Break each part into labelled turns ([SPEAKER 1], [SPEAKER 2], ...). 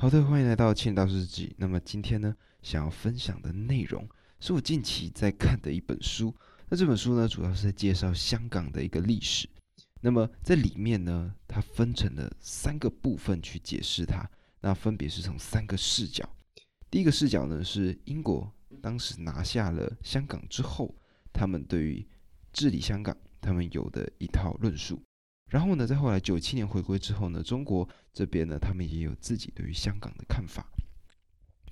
[SPEAKER 1] 好的，欢迎来到《千道日记》。那么今天呢，想要分享的内容是我近期在看的一本书。那这本书呢，主要是在介绍香港的一个历史。那么在里面呢，它分成了三个部分去解释它。那分别是从三个视角。第一个视角呢，是英国当时拿下了香港之后，他们对于治理香港，他们有的一套论述。然后呢，在后来九七年回归之后呢，中国这边呢，他们也有自己对于香港的看法。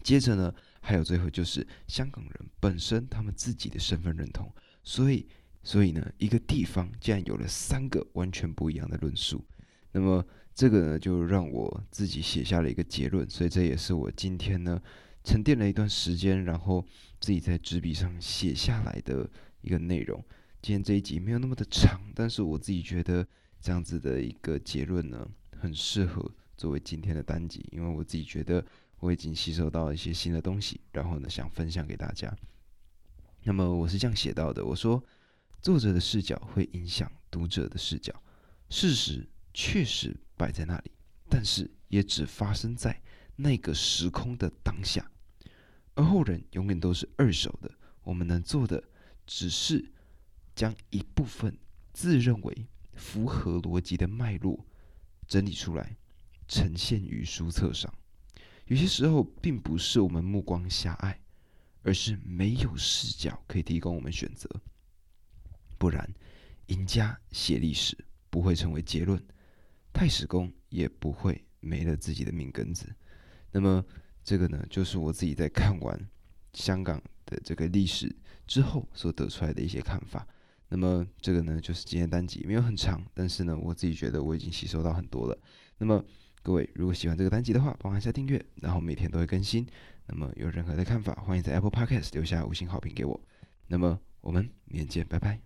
[SPEAKER 1] 接着呢，还有最后就是香港人本身他们自己的身份认同。所以，所以呢，一个地方竟然有了三个完全不一样的论述。那么这个呢，就让我自己写下了一个结论。所以这也是我今天呢沉淀了一段时间，然后自己在纸笔上写下来的一个内容。今天这一集没有那么的长，但是我自己觉得。这样子的一个结论呢，很适合作为今天的单集，因为我自己觉得我已经吸收到一些新的东西，然后呢想分享给大家。那么我是这样写到的，我说作者的视角会影响读者的视角，事实确实摆在那里，但是也只发生在那个时空的当下，而后人永远都是二手的。我们能做的只是将一部分自认为。符合逻辑的脉络整理出来，呈现于书册上。有些时候，并不是我们目光狭隘，而是没有视角可以提供我们选择。不然，赢家写历史不会成为结论，太史公也不会没了自己的命根子。那么，这个呢，就是我自己在看完香港的这个历史之后所得出来的一些看法。那么这个呢，就是今天单集没有很长，但是呢，我自己觉得我已经吸收到很多了。那么各位如果喜欢这个单集的话，帮我按下订阅，然后每天都会更新。那么有任何的看法，欢迎在 Apple Podcast 留下五星好评给我。那么我们明天见，拜拜。